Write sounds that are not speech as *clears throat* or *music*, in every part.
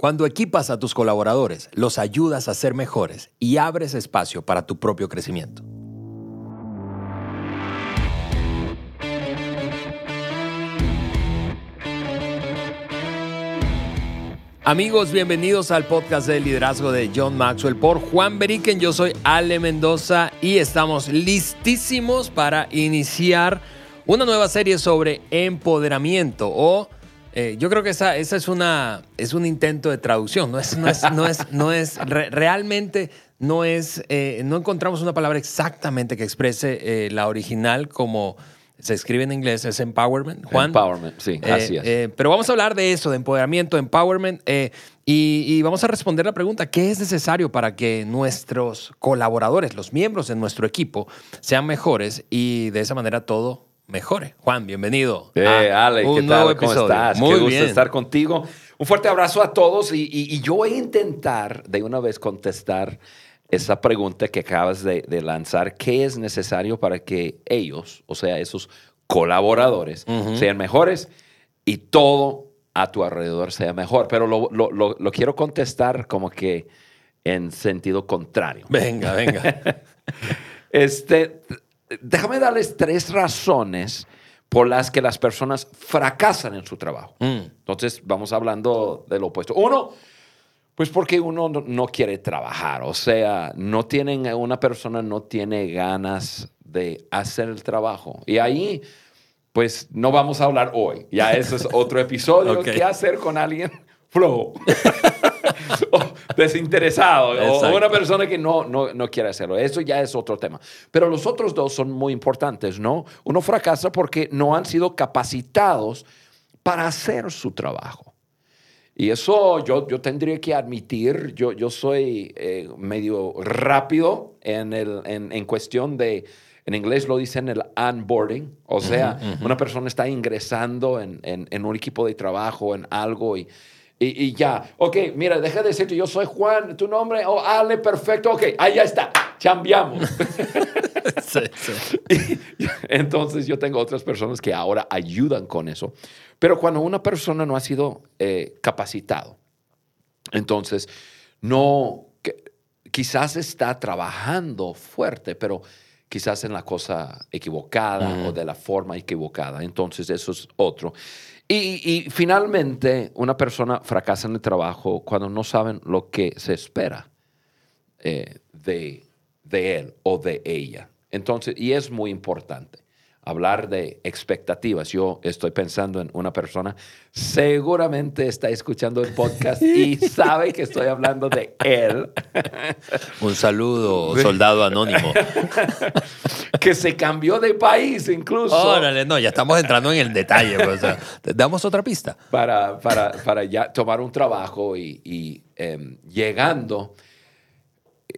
Cuando equipas a tus colaboradores, los ayudas a ser mejores y abres espacio para tu propio crecimiento. Amigos, bienvenidos al podcast de liderazgo de John Maxwell por Juan Beriken. Yo soy Ale Mendoza y estamos listísimos para iniciar una nueva serie sobre empoderamiento o eh, yo creo que esa, esa es, una, es un intento de traducción, no es, no es, no es, no es realmente no es, eh, no encontramos una palabra exactamente que exprese eh, la original como se escribe en inglés, es empowerment, Juan. Empowerment, sí, así es. pero vamos a hablar de eso, de empoderamiento, empowerment, y, y, vamos a responder la pregunta, ¿qué es necesario para que nuestros colaboradores, los miembros de nuestro equipo, sean mejores y de esa manera todo mejore. Juan, bienvenido. Eh, Ale, ¿qué tal? ¿Cómo estás? Muy Qué gusto estar contigo. Un fuerte abrazo a todos y, yo voy a intentar de una vez contestar esa pregunta que acabas de, lanzar. ¿Qué es necesario para que ellos, o sea, esos colaboradores, sean mejores y todo a tu alrededor sea mejor? Pero lo, lo quiero contestar como que en sentido contrario. Venga, venga. *laughs* este, déjame darles tres razones por las que las personas fracasan en su trabajo. Mm. Entonces, vamos hablando de lo opuesto. Uno, pues porque uno no, quiere trabajar, o sea, no tienen, una persona no tiene ganas de hacer el trabajo. Y ahí, pues no vamos a hablar hoy. Ya eso es otro episodio. *laughs* ¿Qué hacer con alguien flojo? *laughs* desinteresado o una persona que no, no, no, quiere hacerlo. Eso ya es otro tema. Pero los otros dos son muy importantes, ¿no? Uno fracasa porque no han sido capacitados para hacer su trabajo. Y eso yo, yo tendría que admitir, yo, yo soy eh, medio rápido en, el, en, en cuestión de, en inglés lo dicen el onboarding, o sea, una persona está ingresando en, en, en, un equipo de trabajo, en algo, y, y, ya, ok, mira, deja de decirte, yo soy Juan, tu nombre, oh, Ale, perfecto, ok, ahí ya está, chambiamos. *laughs* *laughs* entonces yo tengo otras personas que ahora ayudan con eso. Pero cuando una persona no ha sido eh, capacitado, entonces no, quizás está trabajando fuerte, pero quizás en la cosa equivocada o de la forma equivocada. Entonces eso es otro. Y, finalmente, una persona fracasa en el trabajo cuando no saben lo que se espera eh, de, de él o de ella. Entonces, y es muy importante hablar de expectativas. Yo estoy pensando en una persona, seguramente está escuchando el podcast y *laughs* sabe que estoy hablando de él. *laughs* Un saludo, soldado anónimo. *laughs* que se cambió de país incluso. Órale, no, ya estamos entrando en el detalle. Pues, damos otra pista. Para, para, para ya tomar un trabajo y, em, llegando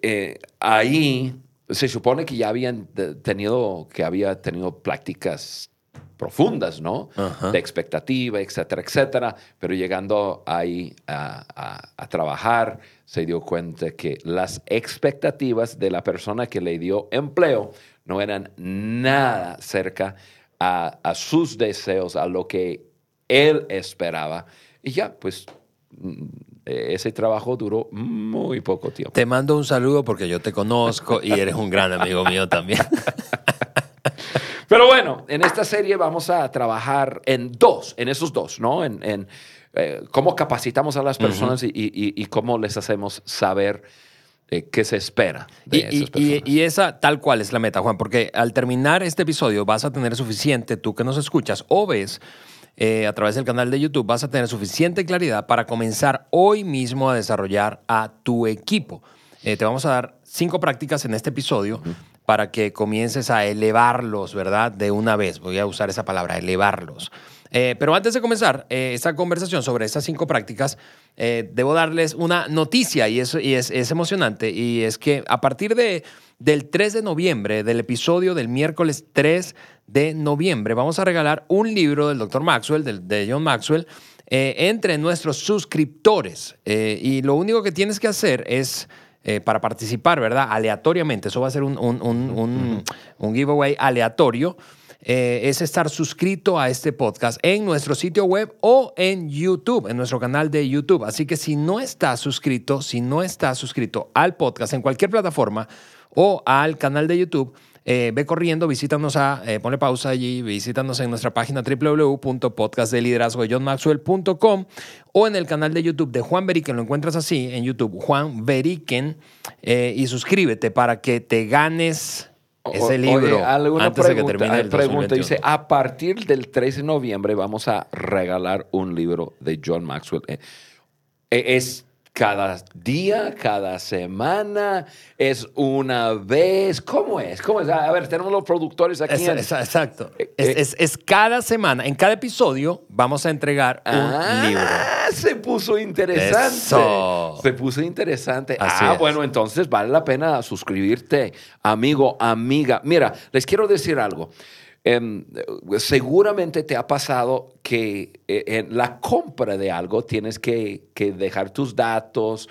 eh, ahí se supone que ya habían tenido, que había tenido prácticas profundas, ¿no? De expectativa, etcétera, etcétera. Pero llegando ahí a, trabajar, se dio cuenta que las expectativas de la persona que le dio empleo no eran nada cerca a, a sus deseos, a lo que él esperaba. Y ya, pues ese trabajo duró muy poco tiempo. Te mando un saludo porque yo te conozco y eres un gran amigo mío también. *laughs* Pero bueno, en esta serie vamos a trabajar en dos, en esos dos, ¿no? En, eh, cómo capacitamos a las personas y, cómo les hacemos saber eh, qué se espera. De y, esas y, esa tal cual es la meta, Juan, porque al terminar este episodio vas a tener suficiente, tú que nos escuchas o ves, eh, a través del canal de YouTube, vas a tener suficiente claridad para comenzar hoy mismo a desarrollar a tu equipo. Eh, te vamos a dar cinco prácticas en este episodio para que comiences a elevarlos, ¿verdad? De una vez. Voy a usar esa palabra, elevarlos. Eh, pero antes de comenzar esta conversación sobre estas cinco prácticas, debo darles una noticia y, eso, y es, es, emocionante. Y es que a partir de, del 3 de noviembre, del episodio del miércoles 3 de noviembre. Vamos a regalar un libro del Dr. Maxwell, de, John Maxwell, eh, entre nuestros suscriptores. Eh, y lo único que tienes que hacer es, eh, para participar, ¿verdad? Aleatoriamente, eso va a ser un, un, un, un giveaway aleatorio. eh, es estar suscrito a este podcast en nuestro sitio web o en YouTube, en nuestro canal de YouTube. Así que si no estás suscrito, si no estás suscrito al podcast en cualquier plataforma o al canal de YouTube, eh, ve corriendo, visítanos a, eh, ponle pausa allí, visítanos en nuestra página www.podcastdeliderazgojohnmaxwell.com o en el canal de YouTube de Juan Beriken, lo encuentras así en YouTube, Juan Beriken, eh, y suscríbete para que te ganes ese libro Oye, ¿alguna antes de que termine el pregunta 2021. dice, a partir del 13 de noviembre vamos a regalar un libro de John Maxwell. Eh, ¿Es cada día, cada semana? ¿Es una vez? ¿Cómo es? ¿Cómo es? A ver, tenemos los productores aquí. Es- en- exacto. Eh, Es, eh. es- es cada semana, en cada episodio, vamos a entregar un ah, libro. se puso interesante. Eso. Se puso interesante. Así ah, bueno, entonces vale la pena suscribirte, amigo, amiga. Mira, les quiero decir algo. Em, seguramente te ha pasado que eh, en la compra de algo tienes que, que dejar tus datos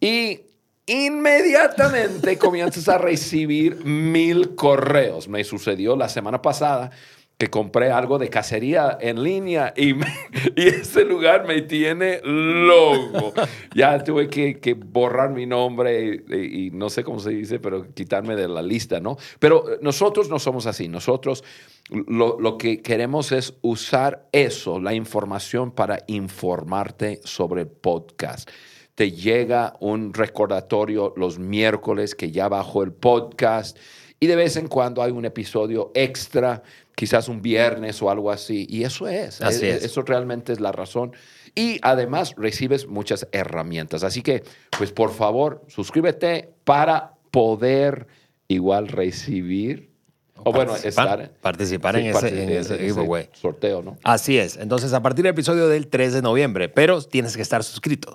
y inmediatamente comienzas a recibir mil correos. Me sucedió la semana pasada que compré algo de cacería en línea y, me- *laughs* y ese lugar me tiene loco. Ya tuve que, borrar mi nombre y, no sé cómo se dice, pero quitarme de la lista, ¿no? Pero eh, nosotros no somos así. Nosotros lo, lo que queremos es usar eso, la información, para informarte sobre el podcast te llega un recordatorio los miércoles que ya bajó el podcast y de vez en cuando hay un episodio extra, quizás un viernes o algo así. Y eso es, Así eh, es. eso realmente es la razón. Y además recibes muchas herramientas. Así que, pues por favor, suscríbete para poder igual recibir, o bueno, Participar- estar participar en ese- parti- en ese giveaway. sorteo, ¿no? Así es. Entonces, a partir del episodio del 3 de noviembre, pero tienes que estar suscrito.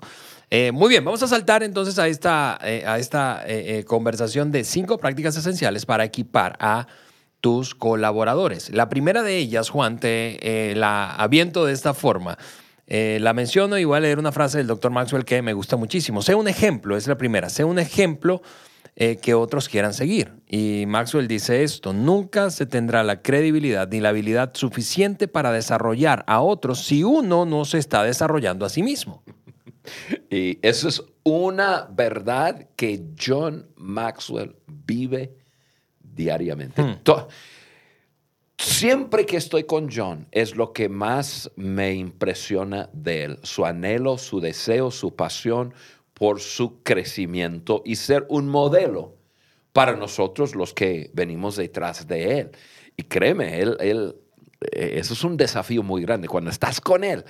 Eh, muy bien, vamos a saltar entonces a esta, eh, a esta eh, conversación de cinco prácticas esenciales para equipar a tus colaboradores. La primera de ellas, Juan, te eh, la aviento de esta forma. Eh, la menciono y voy a leer una frase del doctor Maxwell que me gusta muchísimo. Sé un ejemplo, es la primera. Sé un ejemplo eh, que otros quieran seguir. Y Maxwell dice esto, nunca se tendrá la credibilidad ni la habilidad suficiente para desarrollar a otros si uno no se está desarrollando a sí mismo. *laughs* Y eso es una verdad que John Maxwell vive diariamente. To- Siempre que estoy con John es lo que más me impresiona de él, su anhelo, su deseo, su pasión por su crecimiento y ser un modelo para nosotros los que venimos detrás de él. Y créeme, él, él, eh, eso es un desafío muy grande. Cuando estás con él,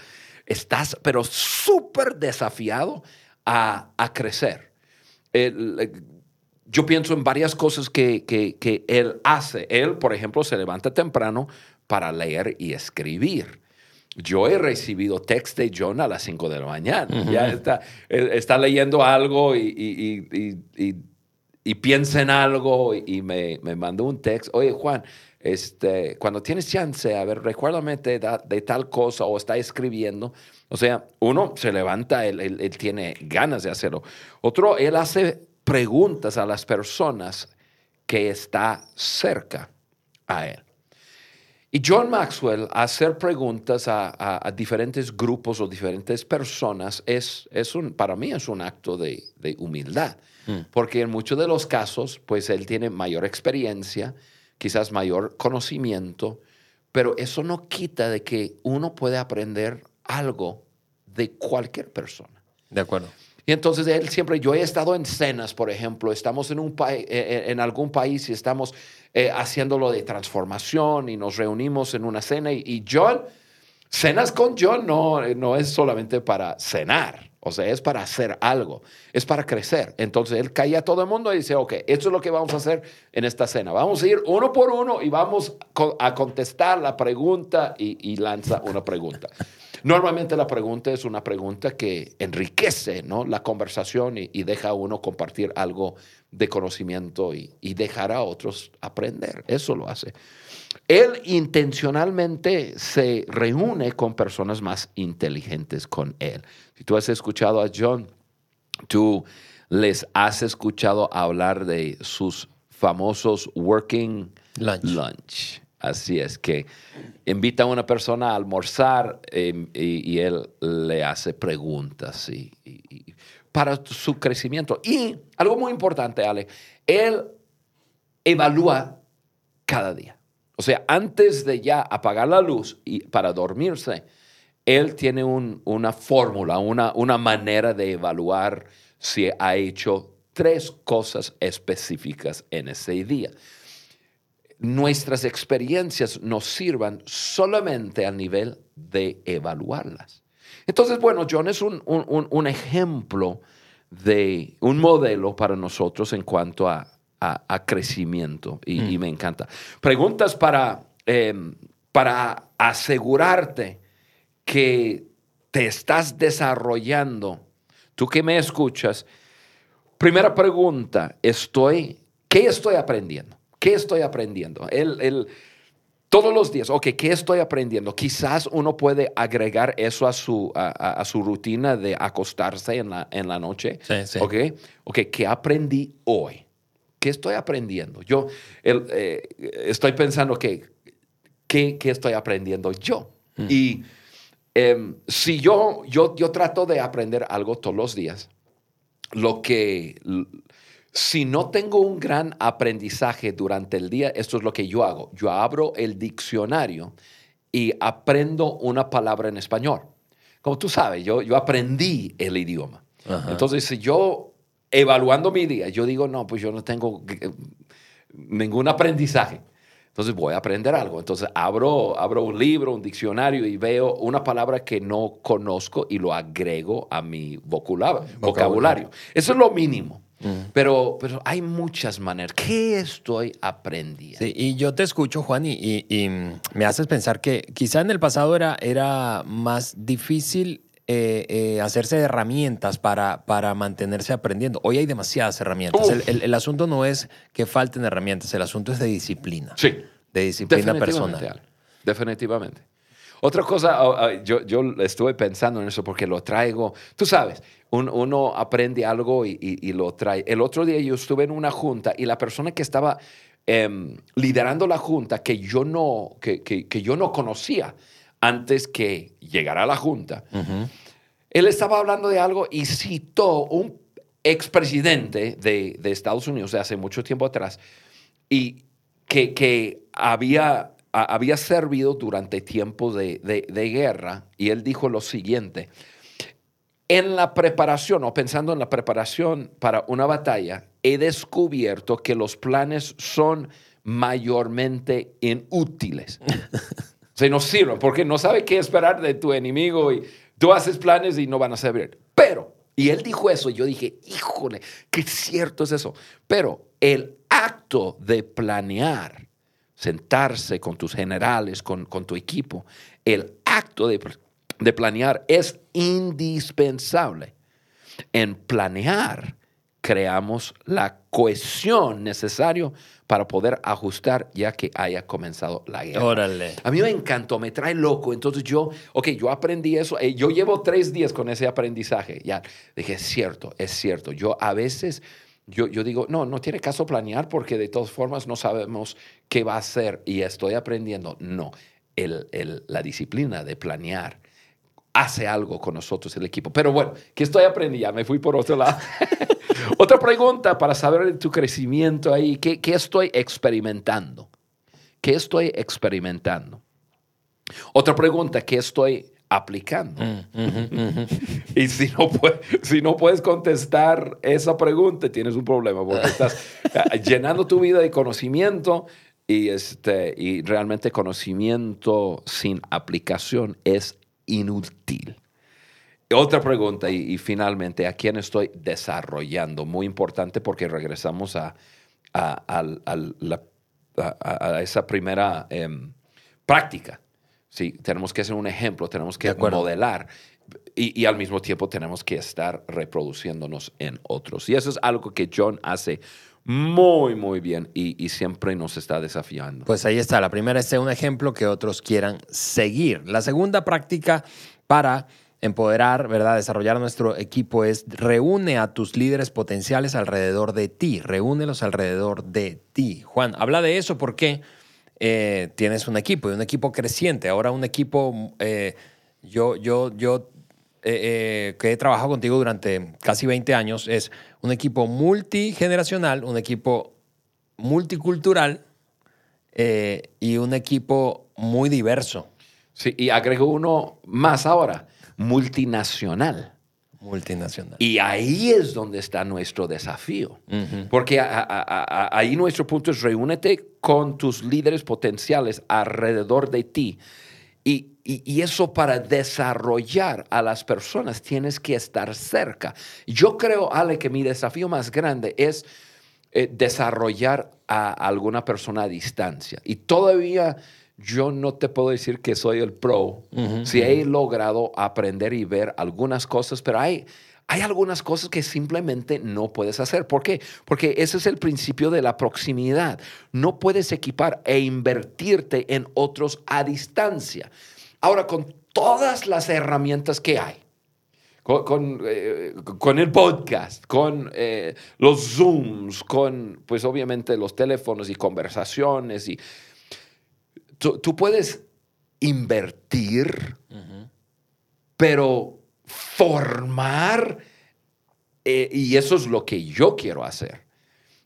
estás pero súper desafiado a, a crecer. El- eh, yo pienso en varias cosas que, que- que él hace. Él, por ejemplo, se levanta temprano para leer y escribir. Yo he recibido text de John a las 5 de la mañana. Ya está, está leyendo algo y, y- y- y- piensa en algo y, me, me mandó un text. Oye, Juan, este, cuando tienes chance, a ver, recuérdame de, de tal cosa o está escribiendo. O sea, uno se levanta, él, él- él tiene ganas de hacerlo. Otro, él hace preguntas a las personas que está cerca a él. Y John Maxwell, hacer preguntas a, a- a diferentes grupos o diferentes personas, es, es un, para mí es un acto de, de humildad. Porque en muchos de los casos, pues él tiene mayor experiencia, quizás mayor conocimiento, pero eso no quita de que uno puede aprender algo de cualquier persona. De acuerdo. Y entonces él siempre, yo he estado en cenas, por ejemplo, estamos en, un pa- eh, en algún país y estamos eh, haciéndolo de transformación y nos reunimos en una cena y, y John, cenas con John no, no es solamente para cenar, o sea, es para hacer algo, es para crecer. Entonces él caía a todo el mundo y dice, ok, esto es lo que vamos a hacer en esta cena. Vamos a ir uno por uno y vamos a contestar la pregunta y, y lanza una pregunta. Normalmente la pregunta es una pregunta que enriquece ¿no? la conversación y, y deja a uno compartir algo de conocimiento y, y dejar a otros aprender. Eso lo hace. Él intencionalmente se reúne con personas más inteligentes con él. Si tú has escuchado a John, tú les has escuchado hablar de sus famosos working Lunch. lunch. Así es, que invita a una persona a almorzar em, y, él le hace preguntas para su crecimiento. Y algo muy importante, Ale, él evalúa cada día. O sea, antes de ya apagar la luz y para dormirse, él tiene un- una fórmula, una, una manera de evaluar si ha hecho tres cosas específicas en ese día. Nuestras experiencias nos sirvan solamente a nivel de evaluarlas. Entonces, bueno, John es un, un- un- ejemplo de un modelo para nosotros en cuanto a, a- a crecimiento y, y me encanta. Preguntas para, em, para asegurarte que te estás desarrollando. Tú que me escuchas, primera pregunta, estoy, ¿qué estoy aprendiendo? ¿Qué estoy aprendiendo? El, el- todos los días, ok, ¿qué estoy aprendiendo? Quizás uno puede agregar eso a su, a, su rutina de acostarse en la, en la noche. Sí, sí. Ok, ok, ¿qué aprendí hoy? ¿Qué estoy aprendiendo? Yo el, eh, estoy pensando que, ¿qué, qué estoy aprendiendo yo? Y em, si yo, yo, yo trato de aprender algo todos los días, lo que, si no tengo un gran aprendizaje durante el día, esto es lo que yo hago. Yo abro el diccionario y aprendo una palabra en español. Como tú sabes, yo, yo aprendí el idioma. Ajá. Entonces, si yo, evaluando mi día, yo digo, no, pues yo no tengo eh, ningún aprendizaje. Entonces voy a aprender algo. Entonces abro, abro un libro, un diccionario y veo una palabra que no conozco y lo agrego a mi vocabulario. vocabulario. Eso es lo mínimo. Pero, pero hay muchas maneras. ¿Qué estoy aprendiendo? Sí, y yo te escucho, Juan, y, y- y, me haces pensar que quizá en el pasado era, era más difícil eh, eh, hacerse de herramientas para, para mantenerse aprendiendo. Hoy hay demasiadas herramientas. El, el- el asunto no es que falten herramientas, el asunto es de disciplina. Sí. De disciplina Definitivamente, personal. Definitivamente. Otra cosa, oh, oh, yo, yo estuve pensando en eso porque lo traigo. Tú sabes, un- uno aprende algo y, y- y lo trae. El otro día yo estuve en una junta y la persona que estaba em, liderando la junta, que yo, no, que, que- que yo no conocía antes que llegara a la junta, él estaba hablando de algo y citó un expresidente de, de Estados Unidos de hace mucho tiempo atrás y que, que había, a- había servido durante tiempos de, de- de guerra y él dijo lo siguiente, en la preparación o pensando en la preparación para una batalla, he descubierto que los planes son mayormente inútiles. *laughs* Se nos sirven porque no sabe qué esperar de tu enemigo y tú haces planes y no van a servir. Pero, y él dijo eso, y yo dije, híjole, qué cierto es eso. Pero el acto de planear, sentarse con tus generales, con, con tu equipo, el acto de, de planear es indispensable. En planear creamos la cohesión necesaria para poder ajustar ya que haya comenzado la guerra. Órale. A mí me encantó, me trae loco. Entonces yo, ok, yo aprendí eso. eh, yo llevo tres días con ese aprendizaje. Ya, dije, es cierto, es cierto. Yo a veces, yo, yo digo, no, no tiene caso planear porque de todas formas no sabemos qué va a ser y estoy aprendiendo. No, el, el- la disciplina de planear hace algo con nosotros, el equipo. Pero bueno, ¿qué estoy aprendiendo? Ya me fui por otro lado. *laughs* Otra pregunta para saber tu crecimiento ahí. ¿Qué, qué estoy experimentando? ¿Qué estoy experimentando? Otra pregunta, ¿qué estoy aplicando? y si no, puedes, si no puedes contestar esa pregunta, tienes un problema porque *laughs* estás eh, llenando tu vida de conocimiento y, este, y realmente conocimiento sin aplicación es inútil. Otra pregunta y, y finalmente, ¿a quién estoy desarrollando? Muy importante porque regresamos a- a- a esa primera em, práctica. Sí, tenemos que ser un ejemplo, tenemos que modelar y, y al mismo tiempo tenemos que estar reproduciéndonos en otros. Y eso es algo que John hace muy, muy bien y, y siempre nos está desafiando. Pues ahí está. La primera es ser un ejemplo que otros quieran seguir. La segunda práctica para empoderar, ¿verdad? Desarrollar nuestro equipo es reúne a tus líderes potenciales alrededor de ti. Reúnelos alrededor de ti. Juan, habla de eso porque eh, tienes un equipo y un equipo creciente. Ahora un equipo, eh, yo, yo, yo eh, que he trabajado contigo durante casi 20 años, es un equipo multigeneracional, un equipo multicultural y un equipo muy diverso. Sí, y agrego uno más ahora, multinacional. Multinacional. Y ahí es donde está nuestro desafío. Porque ahí nuestro punto es reúnete con tus líderes potenciales alrededor de ti. Y, eso para desarrollar a las personas tienes que estar cerca. Yo creo, Ale, que mi desafío más grande es eh, desarrollar a alguna persona a distancia. Y todavía yo no te puedo decir que soy el pro. si he logrado aprender y ver algunas cosas, pero hay, hay algunas cosas que simplemente no puedes hacer. ¿Por qué? Porque ese es el principio de la proximidad. No puedes equipar e invertirte en otros a distancia. Ahora, con todas las herramientas que hay, con, eh, el podcast, con eh, los Zooms, con, pues obviamente los teléfonos y conversaciones y Tú, puedes invertir, pero formar, eh, y eso es lo que yo quiero hacer.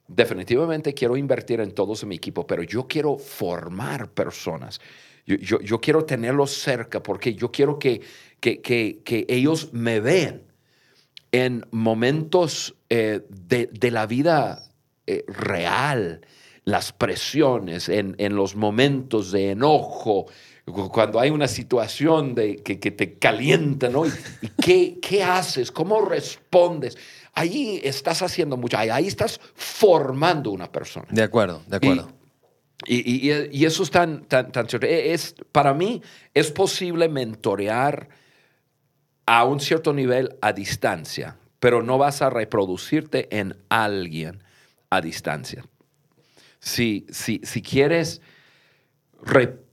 Definitivamente quiero invertir en todos en mi equipo, pero yo quiero formar personas. Yo, quiero tenerlos cerca porque yo quiero que, que, ellos me vean en momentos eh, de, la vida eh, real las presiones, en, los momentos de enojo, cuando hay una situación de, que, te calienta, ¿no? ¿Y, qué, haces? ¿Cómo respondes? Ahí estás haciendo mucho, ahí, estás formando una persona. De acuerdo, de acuerdo. Y, eso es tan, tan, tan cierto. E, es, para mí es posible mentorear a un cierto nivel a distancia, pero no vas a reproducirte en alguien a distancia si, si, quieres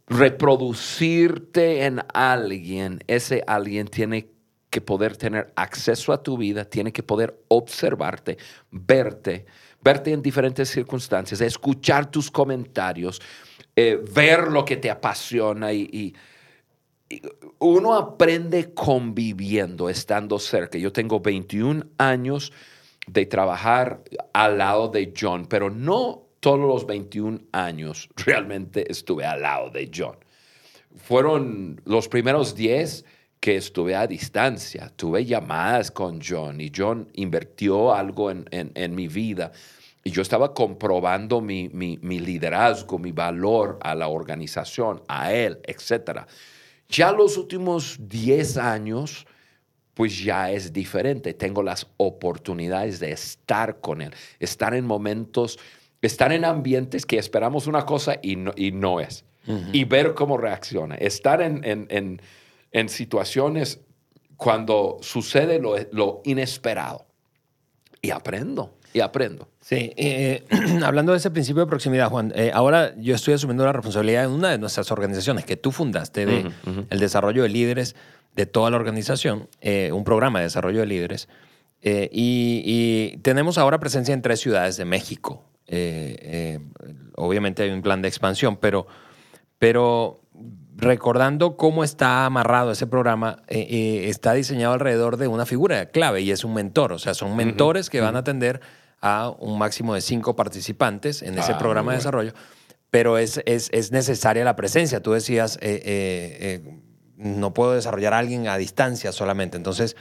reproducirte en alguien, ese alguien tiene que poder tener acceso a tu vida, tiene que poder observarte, verte, verte en diferentes circunstancias, escuchar tus comentarios, eh, ver lo que te apasiona y, uno aprende conviviendo, estando cerca. Yo tengo 21 años de trabajar al lado de John, pero no todos los 21 años realmente estuve al lado de John. Fueron los primeros 10 que estuve a distancia. Tuve llamadas con John y John invirtió algo en, mi vida. Y yo estaba comprobando mi, liderazgo, mi valor a la organización, a él, etc. Ya los últimos 10 años, pues ya es diferente. Tengo las oportunidades de estar con él, estar en momentos estar en ambientes que esperamos una cosa y no, y no es. Y ver cómo reacciona. Estar en, situaciones cuando sucede lo, inesperado. Y aprendo, y aprendo. Sí, eh, *clears throat* hablando de ese principio de proximidad, Juan, eh, ahora yo estoy asumiendo la responsabilidad en una de nuestras organizaciones que tú fundaste de el desarrollo de líderes de toda la organización, eh, un programa de desarrollo de líderes. y, y, tenemos ahora presencia en tres ciudades de México. Eh, eh, obviamente hay un plan de expansión, pero, pero recordando cómo está amarrado ese programa, eh, está diseñado alrededor de una figura clave y es un mentor. O sea, son mentores que van a atender a un máximo de cinco participantes en ese ah, programa de desarrollo, pero es, es, es, necesaria la presencia. Tú decías, no puedo desarrollar a alguien a distancia solamente. Entonces,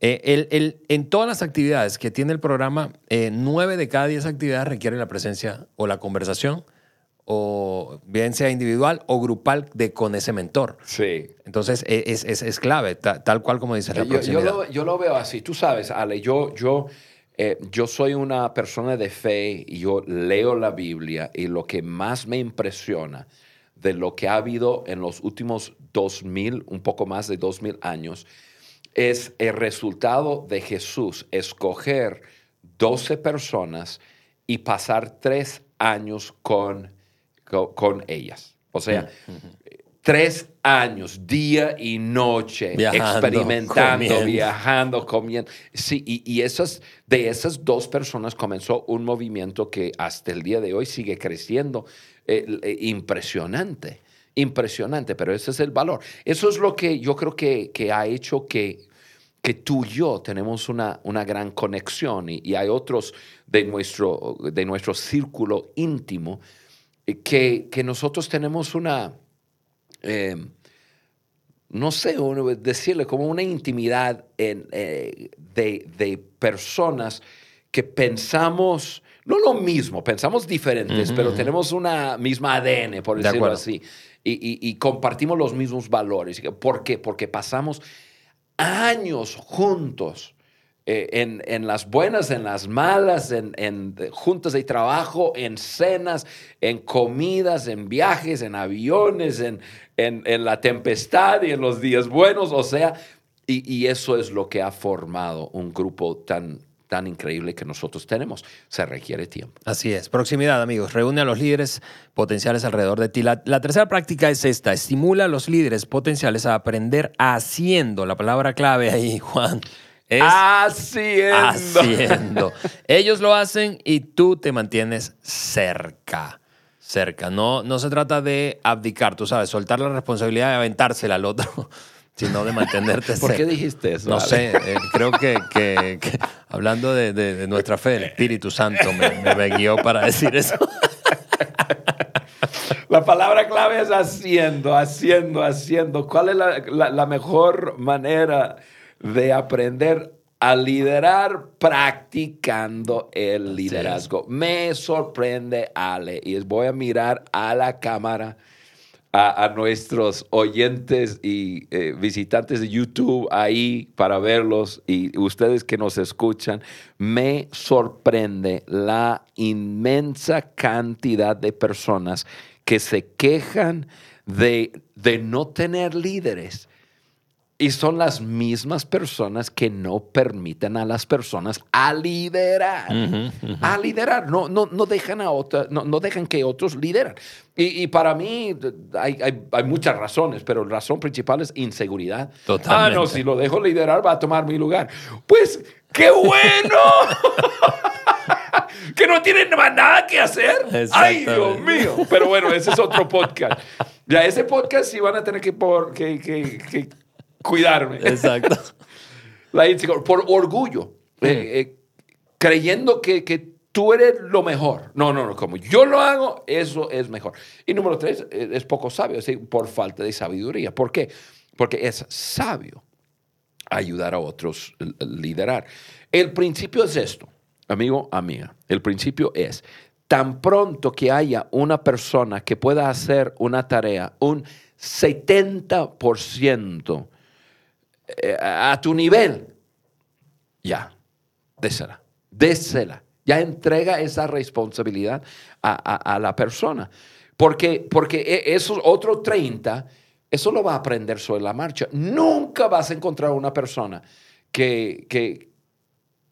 eh, en todas las actividades que tiene el programa, eh, nueve de cada diez actividades requieren la presencia o la conversación, o bien sea individual o grupal de con ese mentor. Sí. Entonces e, es, es, clave, tal, cual como dice la yo, yo, lo, yo, lo, veo así. Tú sabes, Ale, yo, yo, eh, yo soy una persona de fe y yo leo la Biblia y lo que más me impresiona de lo que ha habido en los últimos dos mil, un poco más de dos mil años, es el resultado de Jesús escoger 12 personas y pasar tres años con, con, ellas. O sea, tres años, día y noche, Viajando, experimentando, comiendo. viajando, comiendo. Sí, y, y esas, de esas dos personas comenzó un movimiento que hasta el día de hoy sigue creciendo. Eh, eh, impresionante, impresionante, pero ese es el valor. Eso es lo que yo creo que, que ha hecho que, que tú y yo tenemos una, una gran conexión y, y hay otros de nuestro, de nuestro círculo íntimo eh, que, que nosotros tenemos una, eh, no sé, uno- decirle como una intimidad en, eh, de, de personas que pensamos, no lo mismo, pensamos diferentes, Ujú, pero tenemos una misma ADN, por De decirlo acuerdo. así, y, compartimos los mismos valores. ¿Por qué? Porque pasamos años juntos. eh, en, en las buenas, en las malas, en, en juntas de trabajo, en cenas, en comidas, en viajes, en aviones, en, en, la tempestad y en los días buenos. O sea, y eso es lo que ha formado un grupo tan, tan increíble que nosotros tenemos. Se requiere tiempo. Así es. Proximidad, amigos. Reúne a los líderes potenciales alrededor de ti. La, la tercera práctica es esta. Estimula a los líderes potenciales a aprender haciendo. La palabra clave ahí, *laughs* Juan, es Haciendo. haciendo. Ellos lo hacen y tú te mantienes cerca. Cerca. No, no se trata de abdicar, tú sabes, soltar la responsabilidad y aventársela al otro, sino de mantenerte *laughs* ¿Por qué dijiste eso? No sé, eh, creo que, que- que hablando de, de- de nuestra fe, el Espíritu Santo me, me- me guió para decir eso. *laughs* La palabra clave es haciendo, haciendo, haciendo. ¿Cuál es la, la- la mejor manera de aprender a liderar practicando el liderazgo? Me sorprende, Ale, y voy a mirar a la cámara. A, nuestros oyentes y eh, visitantes de YouTube ahí para verlos y ustedes que nos escuchan, me sorprende la inmensa cantidad de personas que se quejan de, de no tener líderes. Y son las mismas personas que no permiten a las personas a liderar. A liderar. No, no, no, dejan a otra, no, no dejan que otros lideran. Y, y para mí hay, hay, hay muchas razones, pero la razón principal es inseguridad. Totalmente. Ah, no, si lo dejo liderar va a tomar mi lugar. Pues, ¡qué bueno! *laughs* que no tienen nada que hacer. ¡Ay, Dios mío! Pero bueno, ese es otro podcast. Ya, ese podcast sí van a tener que, por, que, que- que cuidarme. Exacto. *laughs* La insegura- por orgullo, eh, eh, creyendo que, que tú eres lo mejor. No, no, no, como yo lo hago, eso es mejor. Y número tres, eh, es poco sabio, es decir, por falta de sabiduría. ¿Por qué? Porque es sabio ayudar a otros liderar. El principio es esto, amigo, amiga. El principio es, tan pronto que haya una persona que pueda hacer una tarea, un 70% eh, a tu nivel, ya, désela, désela. Ya entrega esa responsabilidad a, a- a la persona. Porque, porque e- esos otros 30, eso lo va a aprender sobre la marcha. Nunca vas a encontrar una persona que, que,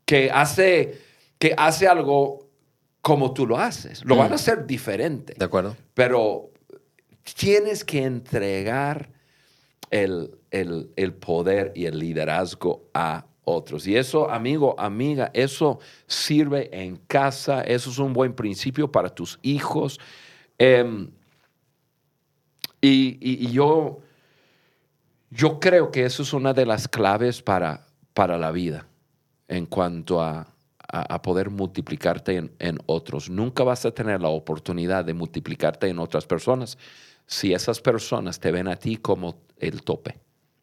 que, hace, que hace algo como tú lo haces. Lo van a hacer diferente ¿De acuerdo? pero tienes que entregar el, el- el poder y el liderazgo a otros. Y eso, amigo, amiga, eso sirve en casa, eso es un buen principio para tus hijos. Em, y, y- yo, yo creo que eso es una de las claves para, para la vida en cuanto a, a- a poder multiplicarte en, en otros. Nunca vas a tener la oportunidad de multiplicarte en otras personas si esas personas te ven a ti como el tope.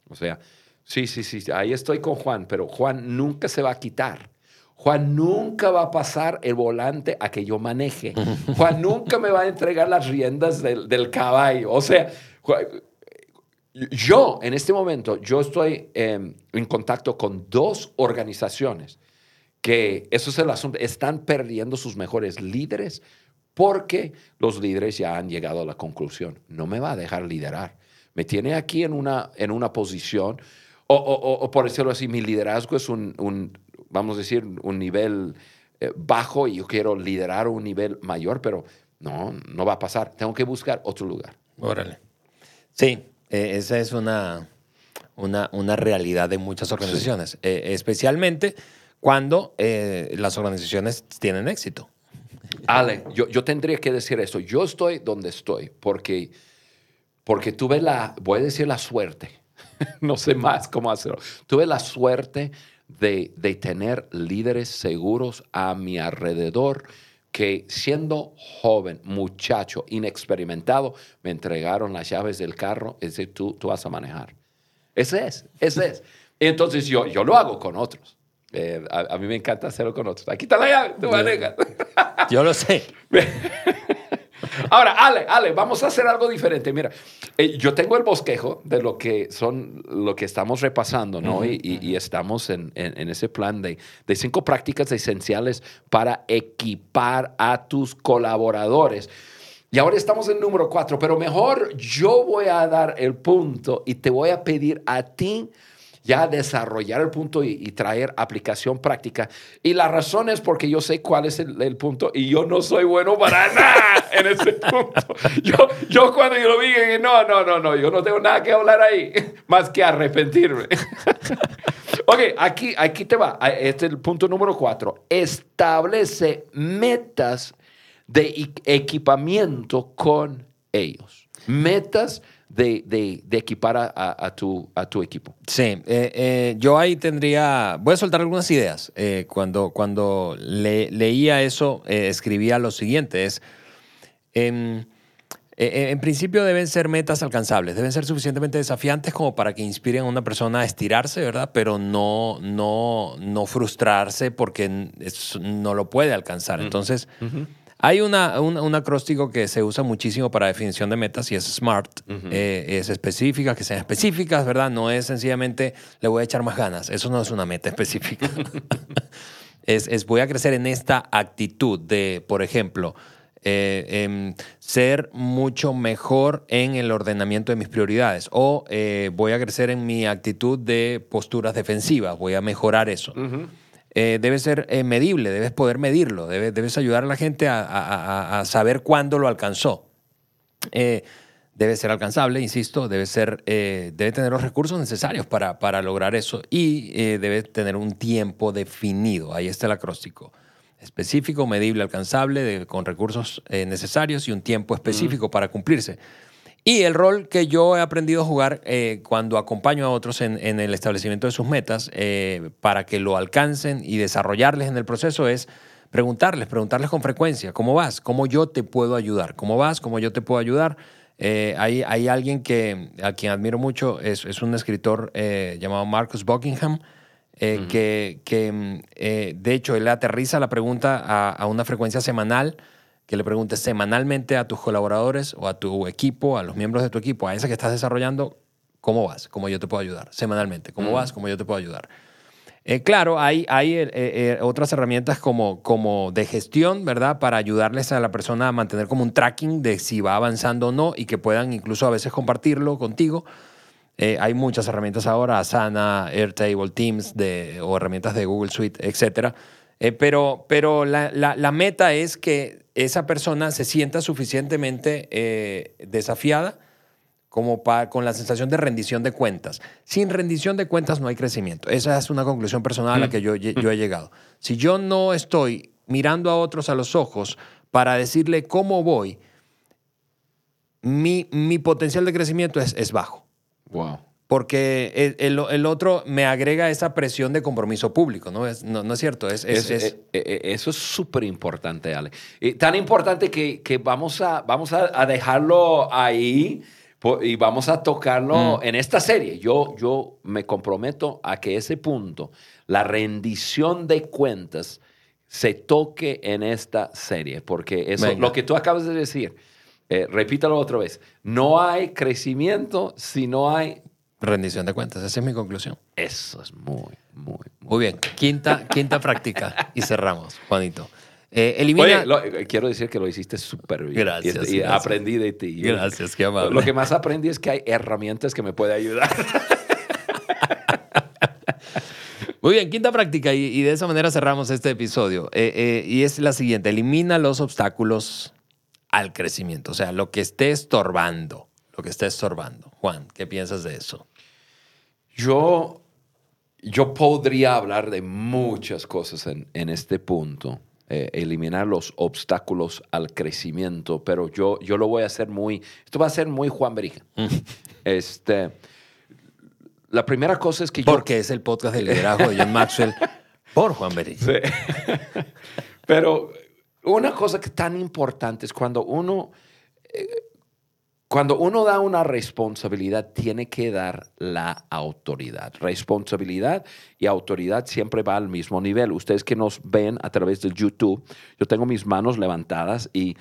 O sea, sí, sí, sí, ahí estoy con Juan, pero Juan nunca se va a quitar. Juan nunca va a pasar el volante a que yo maneje. *laughs* Juan nunca me va a entregar las riendas del, del caballo. O sea, Juan- yo, en este momento, yo estoy eh, en contacto con dos organizaciones que, eso es el asunto, están perdiendo sus mejores líderes porque los líderes ya han llegado a la conclusión, no me va a dejar liderar. Me tiene aquí en una, en una posición, o, o- o- o por decirlo así, mi liderazgo es un, un, vamos a decir, un nivel eh, bajo y yo quiero liderar un nivel mayor, pero no, no va a pasar. Tengo que buscar otro lugar. Órale. Sí, eh, esa es una, una, una realidad de muchas organizaciones, eh, especialmente cuando eh, las organizaciones tienen éxito. Ale, yo, yo tendría que decir eso. Yo estoy donde estoy porque, porque tuve la, voy a decir la suerte, *laughs* no sé más cómo hacerlo, tuve la suerte de, de tener líderes seguros a mi alrededor que siendo joven, muchacho, inexperimentado, me entregaron las llaves del carro, es decir, tú, tú vas a manejar. Ese es, ese es. Entonces yo, yo lo hago con otros. Eh, a, a, mí me encanta hacerlo con otros. Aquí está la llave, tú manejas. Yo lo sé. *laughs* Ahora, Ale, Ale, vamos a hacer algo diferente. Mira, eh, yo tengo el bosquejo de lo que son, lo que estamos repasando, ¿no? Uh -huh, y, uh -huh. y, estamos en, en, en, ese plan de, de cinco prácticas esenciales para equipar a tus colaboradores. Y ahora estamos en número cuatro, pero mejor yo voy a dar el punto y te voy a pedir a ti ya desarrollar el punto y, y, traer aplicación práctica. Y la razón es porque yo sé cuál es el, el, punto y yo no soy bueno para *laughs* nada en ese punto. Yo, yo cuando yo lo vi, dije, no, no, no, no, yo no tengo nada que hablar ahí, *laughs* más que arrepentirme. *laughs* ok, aquí, aquí te va. Este es el punto número cuatro. Establece metas de equipamiento con ellos. Metas de, de, de equipar a, a, a, tu, a tu equipo. Sí, eh, eh, yo ahí tendría, voy a soltar algunas ideas. Eh, cuando cuando le, leía eso, eh, escribía lo siguiente, es, en, en, principio deben ser metas alcanzables, deben ser suficientemente desafiantes como para que inspiren a una persona a estirarse, ¿verdad? Pero no, no, no frustrarse porque no lo puede alcanzar. Entonces... Uh -huh. Hay una, un, un, acróstico que se usa muchísimo para definición de metas y es SMART. Uh -huh. eh, es específica, que sean específicas, ¿verdad? No es sencillamente le voy a echar más ganas. Eso no es una meta específica. *laughs* es, es, voy a crecer en esta actitud de, por ejemplo, eh, eh, ser mucho mejor en el ordenamiento de mis prioridades o eh, voy a crecer en mi actitud de posturas defensivas. Voy a mejorar eso. Uh -huh eh, debe ser eh, medible, debes poder medirlo, debes, debes ayudar a la gente a, a, a saber cuándo lo alcanzó. Eh, debe ser alcanzable, insisto, debe, ser, debe tener los recursos necesarios para, para lograr eso y debe tener un tiempo definido. Ahí está el acróstico. Específico, medible, alcanzable, de, con recursos necesarios y un tiempo específico mm. para cumplirse. Y el rol que yo he aprendido a jugar eh, cuando acompaño a otros en, en, el establecimiento de sus metas eh, para que lo alcancen y desarrollarles en el proceso es preguntarles, preguntarles con frecuencia, ¿cómo vas? ¿Cómo yo te puedo ayudar? ¿Cómo vas? ¿Cómo yo te puedo ayudar? Eh, hay, hay, alguien que, a quien admiro mucho, es, es un escritor eh, llamado Marcus Buckingham, que, que de hecho él aterriza la pregunta a, a una frecuencia semanal que le preguntes semanalmente a tus colaboradores o a tu equipo, a los miembros de tu equipo, a ese que estás desarrollando, ¿cómo vas? ¿Cómo yo te puedo ayudar? Semanalmente, ¿cómo mm. vas? ¿Cómo yo te puedo ayudar? Eh, claro, hay, hay eh, eh, otras herramientas como, como de gestión, ¿verdad? Para ayudarles a la persona a mantener como un tracking de si va avanzando o no y que puedan incluso a veces compartirlo contigo. Hay muchas herramientas ahora, Asana, Airtable, Teams de, o herramientas de Google Suite, etc. pero pero la, la, la meta es que esa persona se sienta suficientemente eh, desafiada como para, con la sensación de rendición de cuentas. Sin rendición de cuentas no hay crecimiento. Esa es una conclusión personal a la que yo, yo he llegado. Si yo no estoy mirando a otros a los ojos para decirle cómo voy, mi, mi potencial de crecimiento es, es bajo. Wow porque el, otro me agrega esa presión de compromiso público, ¿no? Es, no, no es cierto. Es, es, es... Eh, eh, eh, eso es súper importante, Ale. Tan importante que, que vamos, a, vamos a, a, dejarlo ahí y vamos a tocarlo mm. en esta serie. Yo, yo me comprometo a que ese punto, la rendición de cuentas, se toque en esta serie, porque eso, Venga. lo que tú acabas de decir, eh, repítalo otra vez, no hay crecimiento si no hay rendición de cuentas. Esa es mi conclusión. Eso es muy, muy, muy, muy bien. Quinta, quinta práctica y cerramos, Juanito. Eh, elimina... Oye, lo, quiero decir que lo hiciste súper bien. Gracias. Y, y gracias. aprendí de ti. Gracias, qué amable. Lo que más aprendí es que hay herramientas que me pueden ayudar. *laughs* Muy bien, quinta práctica y, y, de esa manera cerramos este episodio. Eh, eh, y es la siguiente, elimina los obstáculos al crecimiento, o sea, lo que esté estorbando lo que está estorbando. Juan, ¿qué piensas de eso? Yo, yo podría hablar de muchas cosas en, en este punto, eh, eliminar los obstáculos al crecimiento, pero yo, yo lo voy a hacer muy, esto va a ser muy Juan Berija. este, la primera cosa es que yo... Porque es el podcast de liderazgo de John Maxwell por Juan Berija. Sí. pero una cosa que es tan importante es cuando uno... eh, cuando uno da una responsabilidad, tiene que dar la autoridad. Responsabilidad y autoridad siempre va al mismo nivel. Ustedes que nos ven a través del YouTube, yo tengo mis manos levantadas y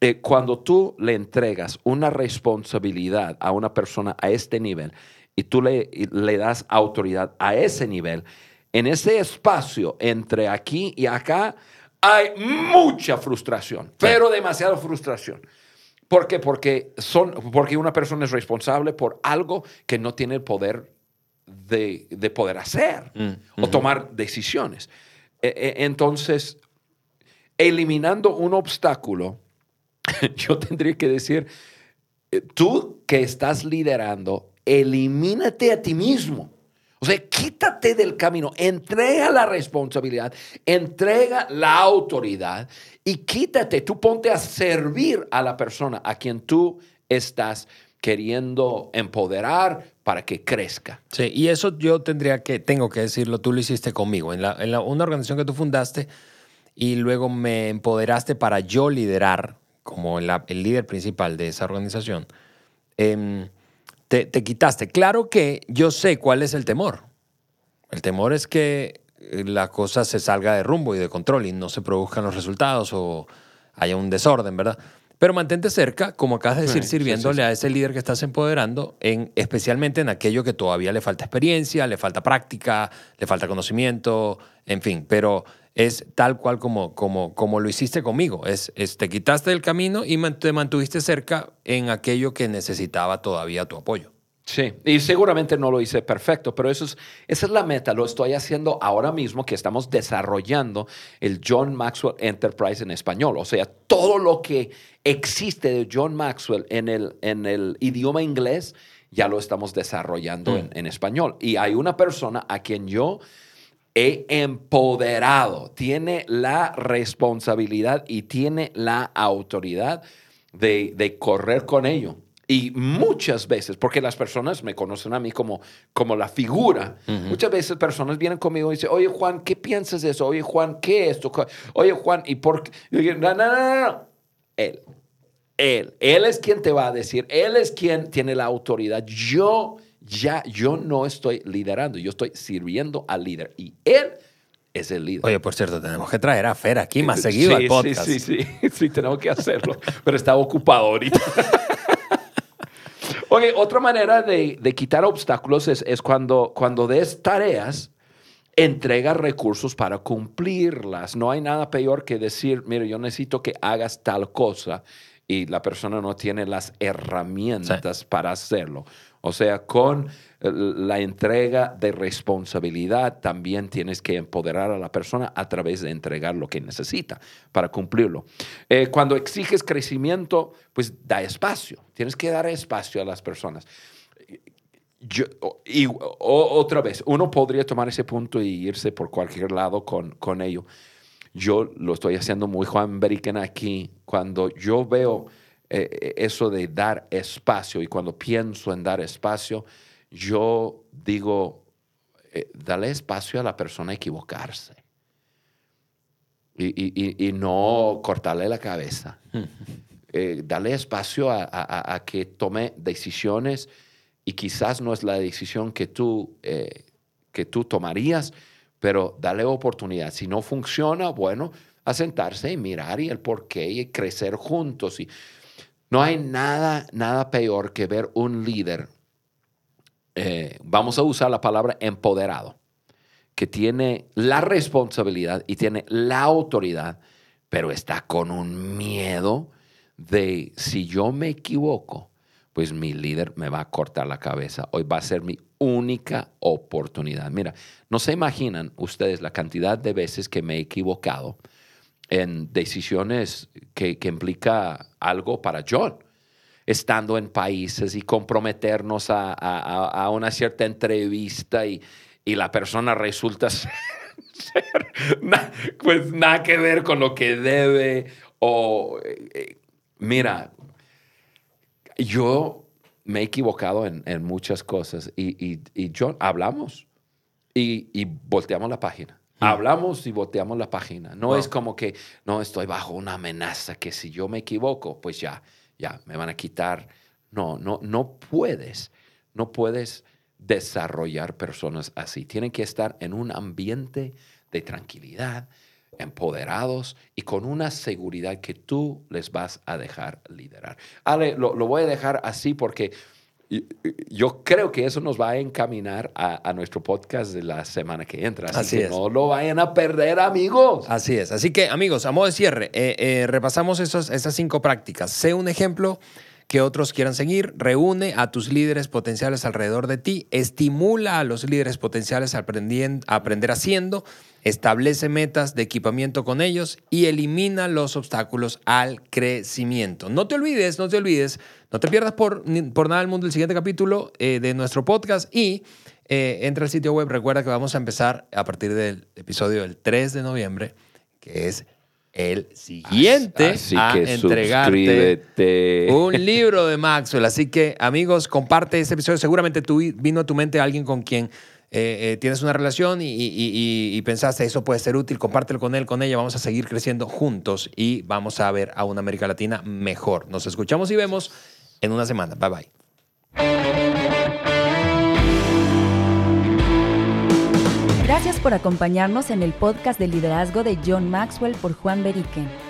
eh, cuando tú le entregas una responsabilidad a una persona a este nivel y tú le, le das autoridad a ese nivel, en ese espacio entre aquí y acá hay mucha frustración, pero demasiada frustración. ¿Por qué? Porque, son, porque una persona es responsable por algo que no tiene el poder de, de poder hacer Mm, o tomar decisiones. E- e- entonces, eliminando un obstáculo, *laughs* yo tendría que decir, eh, tú que estás liderando, elimínate a ti mismo. O sea, quítate del camino, entrega la responsabilidad, entrega la autoridad y quítate, tú ponte a servir a la persona a quien tú estás queriendo empoderar para que crezca. Sí, y eso yo tendría que, tengo que decirlo, tú lo hiciste conmigo, en, una organización que tú fundaste y luego me empoderaste para yo liderar como el líder principal de esa organización. Em, te, te quitaste. Claro que yo sé cuál es el temor. El temor es que eh, la cosa se salga de rumbo y de control y no se produzcan los resultados o haya un desorden, ¿verdad? Pero mantente cerca, como acabas de decir, sí, sirviéndole sí, sí. a ese líder que estás empoderando, en, especialmente en aquello que todavía le falta experiencia, le falta práctica, le falta conocimiento, en fin, pero es tal cual como, como, como lo hiciste conmigo. Es, es- te quitaste del camino y man- te mantuviste cerca en aquello que necesitaba todavía tu apoyo. Sí, y seguramente no lo hice perfecto, pero eso es, esa es la meta. Lo estoy haciendo ahora mismo que estamos desarrollando el John Maxwell Enterprise en español. O sea, todo lo que existe de John Maxwell en el, en el idioma inglés ya lo estamos desarrollando en, en español. Y hay una persona a quien yo he empoderado, tiene la responsabilidad y tiene la autoridad de, de correr con ello. Y muchas veces, porque las personas me conocen a mí como, como la figura, muchas veces personas vienen conmigo y dicen, oye Juan, ¿qué piensas de eso? Oye Juan, ¿qué es esto? Oye Juan, ¿y por qué? Yo no, no, no, no. Él, él, él es quien te va a decir, él es quien tiene la autoridad. Yo ya, yo no estoy liderando, yo estoy sirviendo al líder y él es el líder. Oye, por cierto, tenemos que traer a Fer aquí más seguido Sí, al podcast. Sí, sí, sí, *laughs* sí, tenemos que hacerlo, pero está ocupado ahorita. *laughs* Oye, otra manera de, de quitar obstáculos es, es cuando, cuando des tareas, entrega recursos para cumplirlas. No hay nada peor que decir, mire, yo necesito que hagas tal cosa y la persona no tiene las herramientas para hacerlo. O sea, con eh, la entrega de responsabilidad también tienes que empoderar a la persona a través de entregar lo que necesita para cumplirlo. Eh, cuando exiges crecimiento, pues da espacio. Tienes que dar espacio a las personas. Yo, y o- otra vez, uno podría tomar ese punto y irse por cualquier lado con, con ello. Yo lo estoy haciendo muy Juan Beriken aquí. Cuando yo veo eh, eso de dar espacio y cuando pienso en dar espacio, yo digo, eh, dale espacio a la persona a equivocarse. Y, y- y- no cortarle la cabeza. *laughs* Eh, dale espacio a, a- a- a que tome decisiones y quizás no es la decisión que tú, eh, que tú tomarías, pero dale oportunidad. Si no funciona, bueno, a sentarse y mirar y el por qué y crecer juntos. Y no hay nada, nada peor que ver un líder, eh, vamos a usar la palabra empoderado, que tiene la responsabilidad y tiene la autoridad, pero está con un miedo de si yo me equivoco, pues mi líder me va a cortar la cabeza. Hoy va a ser mi única oportunidad. Mira, no se imaginan ustedes la cantidad de veces que me he equivocado en decisiones que, que implica algo para John. estando en países y comprometernos a, a- a una cierta entrevista y, y la persona resulta *laughs* ser, na- pues nada que ver con lo que debe o eh, mira, yo me he equivocado en, en muchas cosas y, y, y John, hablamos y, y volteamos la página. Hablamos y volteamos la página. No Wow. es como que, no, estoy bajo una amenaza que si yo me equivoco, pues ya, ya, me van a quitar. No, no, no puedes, no puedes desarrollar personas así. Tienen que estar en un ambiente de tranquilidad, empoderados y con una seguridad que tú les vas a dejar liderar. Ale, lo, lo voy a dejar así porque yo creo que eso nos va a encaminar a, a nuestro podcast de la semana que entra. Así, Así que es. no lo vayan a perder, amigos. Así es. Así que, amigos, a modo de cierre, eh, eh, repasamos esos, esas cinco prácticas. Sé un ejemplo que otros quieran seguir. Reúne a tus líderes potenciales alrededor de ti. Estimula a los líderes potenciales a aprender haciendo. Establece metas de equipamiento con ellos y elimina los obstáculos al crecimiento. No te olvides, no te olvides, no te pierdas por, por nada del mundo el siguiente capítulo eh, de nuestro podcast y eh, entra al sitio web. Recuerda que vamos a empezar a partir del episodio del 3 de noviembre, que es el siguiente Así a que entregarte suscríbete. un libro de Maxwell. Así que, amigos, comparte este episodio. Seguramente tú vino a tu mente alguien con quien eh, eh, tienes una relación y, pensaste eso puede ser útil. Compártelo con él, con ella. Vamos a seguir creciendo juntos y vamos a ver a una América Latina mejor. Nos escuchamos y vemos en una semana. Bye bye. Gracias por acompañarnos en el podcast de liderazgo de John Maxwell por Juan Beriken.